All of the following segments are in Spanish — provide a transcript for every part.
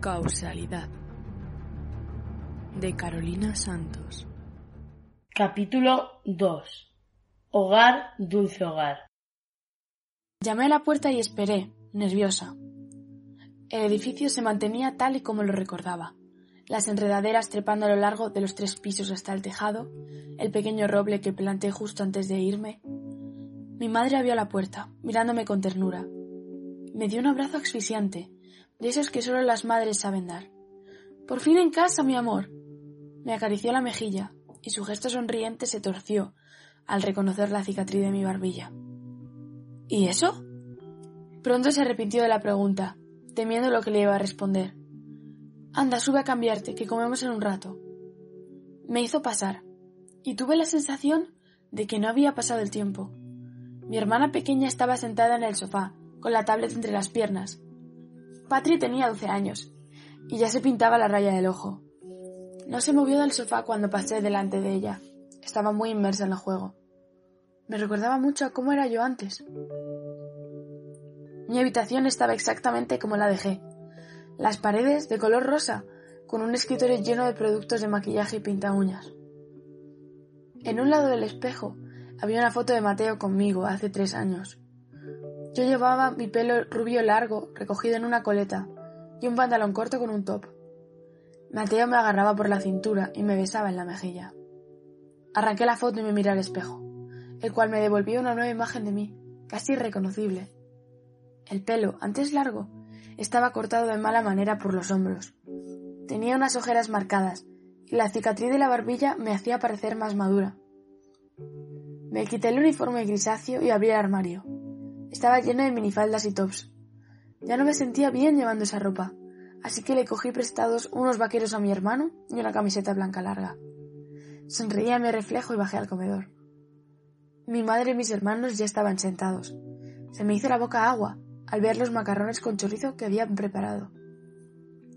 Causalidad de Carolina Santos. Capítulo 2. Hogar, dulce hogar. Llamé a la puerta y esperé, nerviosa. El edificio se mantenía tal y como lo recordaba. Las enredaderas trepando a lo largo de los tres pisos hasta el tejado, el pequeño roble que planté justo antes de irme. Mi madre abrió la puerta, mirándome con ternura. Me dio un abrazo asfixiante, de esos que solo las madres saben dar. Por fin en casa, mi amor. Me acarició la mejilla, y su gesto sonriente se torció al reconocer la cicatriz de mi barbilla. ¿Y eso? Pronto se arrepintió de la pregunta, temiendo lo que le iba a responder. Anda, sube a cambiarte, que comemos en un rato. Me hizo pasar, y tuve la sensación de que no había pasado el tiempo. Mi hermana pequeña estaba sentada en el sofá, con la tablet entre las piernas. Patri tenía doce años, y ya se pintaba la raya del ojo. No se movió del sofá cuando pasé delante de ella. Estaba muy inmersa en el juego. Me recordaba mucho a cómo era yo antes. Mi habitación estaba exactamente como la dejé. Las paredes de color rosa, con un escritorio lleno de productos de maquillaje y pinta uñas. En un lado del espejo había una foto de Mateo conmigo hace tres años. Yo llevaba mi pelo rubio largo, recogido en una coleta, y un pantalón corto con un top. Mateo me agarraba por la cintura y me besaba en la mejilla. Arranqué la foto y me miré al espejo, el cual me devolvió una nueva imagen de mí, casi irreconocible. El pelo, antes largo, estaba cortado de mala manera por los hombros. Tenía unas ojeras marcadas, y la cicatriz de la barbilla me hacía parecer más madura. Me quité el uniforme grisáceo y abrí el armario. Estaba lleno de minifaldas y tops. Ya no me sentía bien llevando esa ropa, así que le cogí prestados unos vaqueros a mi hermano y una camiseta blanca larga. Sonreí a mi reflejo y bajé al comedor. Mi madre y mis hermanos ya estaban sentados. Se me hizo la boca agua al ver los macarrones con chorizo que habían preparado.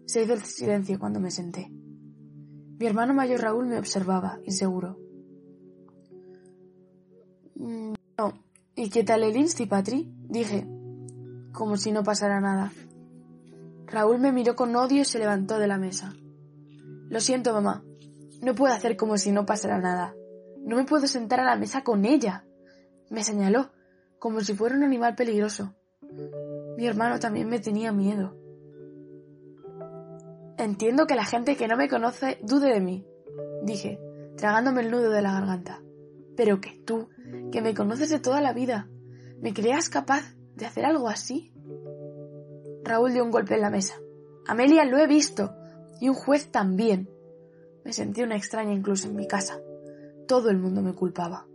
Se hizo el silencio cuando me senté. Mi hermano mayor Raúl me observaba, inseguro. Mm, no. ¿Y qué tal el Insti, Patri? Dije, como si no pasara nada. Raúl me miró con odio y se levantó de la mesa. Lo siento, mamá. No puedo hacer como si no pasara nada. No me puedo sentar a la mesa con ella. Me señaló, como si fuera un animal peligroso. Mi hermano también me tenía miedo. Entiendo que la gente que no me conoce dude de mí, dije, tragándome el nudo de la garganta. Pero que tú, que me conoces de toda la vida, ¿me creas capaz de hacer algo así? Raúl dio un golpe en la mesa. Amelia lo he visto. Y un juez también. Me sentí una extraña incluso en mi casa. Todo el mundo me culpaba.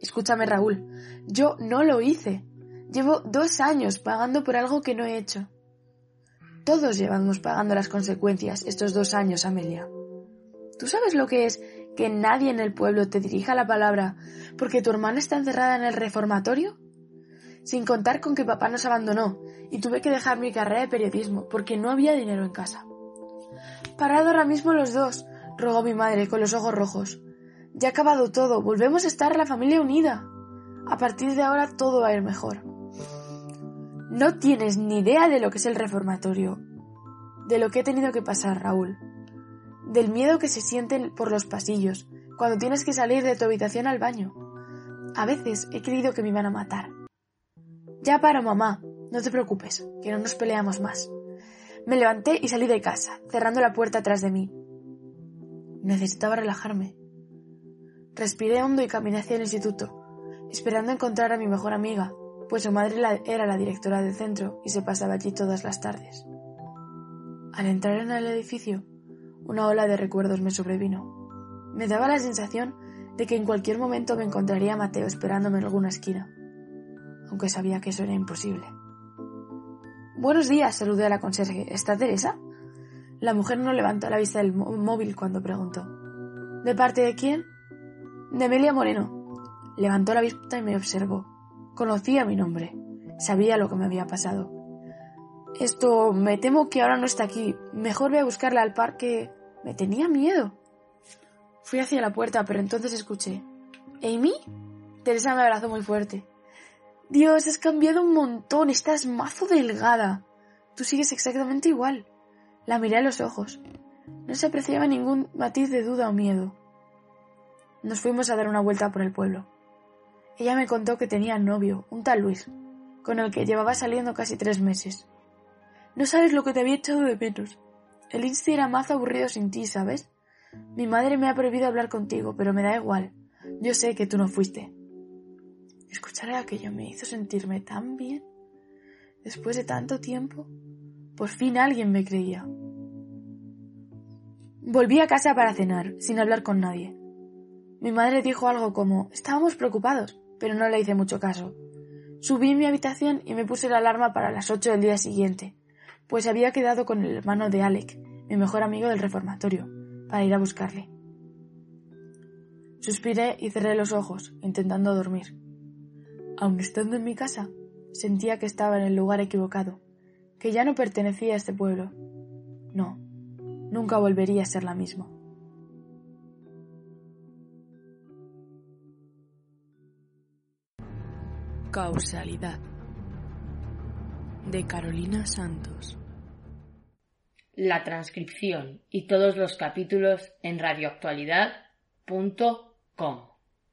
Escúchame, Raúl. Yo no lo hice. Llevo dos años pagando por algo que no he hecho. Todos llevamos pagando las consecuencias estos dos años, Amelia. ¿Tú sabes lo que es que nadie en el pueblo te dirija la palabra porque tu hermana está encerrada en el reformatorio? Sin contar con que papá nos abandonó y tuve que dejar mi carrera de periodismo porque no había dinero en casa. Parad ahora mismo los dos, rogó mi madre con los ojos rojos. Ya ha acabado todo, volvemos a estar la familia unida. A partir de ahora todo va a ir mejor. No tienes ni idea de lo que es el reformatorio, de lo que he tenido que pasar, Raúl, del miedo que se sienten por los pasillos cuando tienes que salir de tu habitación al baño. A veces he creído que me iban a matar. Ya paro, mamá, no te preocupes, que no nos peleamos más. Me levanté y salí de casa, cerrando la puerta atrás de mí. Necesitaba relajarme. Respiré hondo y caminé hacia el instituto, esperando encontrar a mi mejor amiga, pues su madre era la directora del centro y se pasaba allí todas las tardes. Al entrar en el edificio, una ola de recuerdos me sobrevino. Me daba la sensación de que en cualquier momento me encontraría a Mateo esperándome en alguna esquina, aunque sabía que eso era imposible. Buenos días, saludé a la conserje. ¿Está Teresa? La mujer no levantó la vista del móvil cuando preguntó. ¿De parte de quién? De Amelia Moreno. Levantó la vista y me observó. Conocía mi nombre. Sabía lo que me había pasado. Esto, me temo que ahora no está aquí. Mejor voy a buscarla al parque. Me tenía miedo. Fui hacia la puerta, pero entonces escuché. ¿Amy? Teresa me abrazó muy fuerte. Dios, has cambiado un montón. Estás mazo delgada. Tú sigues exactamente igual. La miré a los ojos. No se apreciaba ningún matiz de duda o miedo. Nos fuimos a dar una vuelta por el pueblo. Ella me contó que tenía novio, un tal Luis, con el que llevaba saliendo casi tres meses. No sabes lo que te había echado de menos. El Insti era más aburrido sin ti, ¿sabes? Mi madre me ha prohibido hablar contigo, pero me da igual. Yo sé que tú no fuiste. Escuchar aquello me hizo sentirme tan bien. Después de tanto tiempo, por fin alguien me creía. Volví a casa para cenar, sin hablar con nadie. Mi madre dijo algo como estábamos preocupados, pero no le hice mucho caso. Subí en mi habitación y me puse la alarma para las ocho del día siguiente, pues había quedado con el hermano de Alec, mi mejor amigo del reformatorio, para ir a buscarle. Suspiré y cerré los ojos, intentando dormir. Aun estando en mi casa, sentía que estaba en el lugar equivocado, que ya no pertenecía a este pueblo. No, nunca volvería a ser la misma. Causalidad de Carolina Santos. La transcripción y todos los capítulos en radioactualidad.com.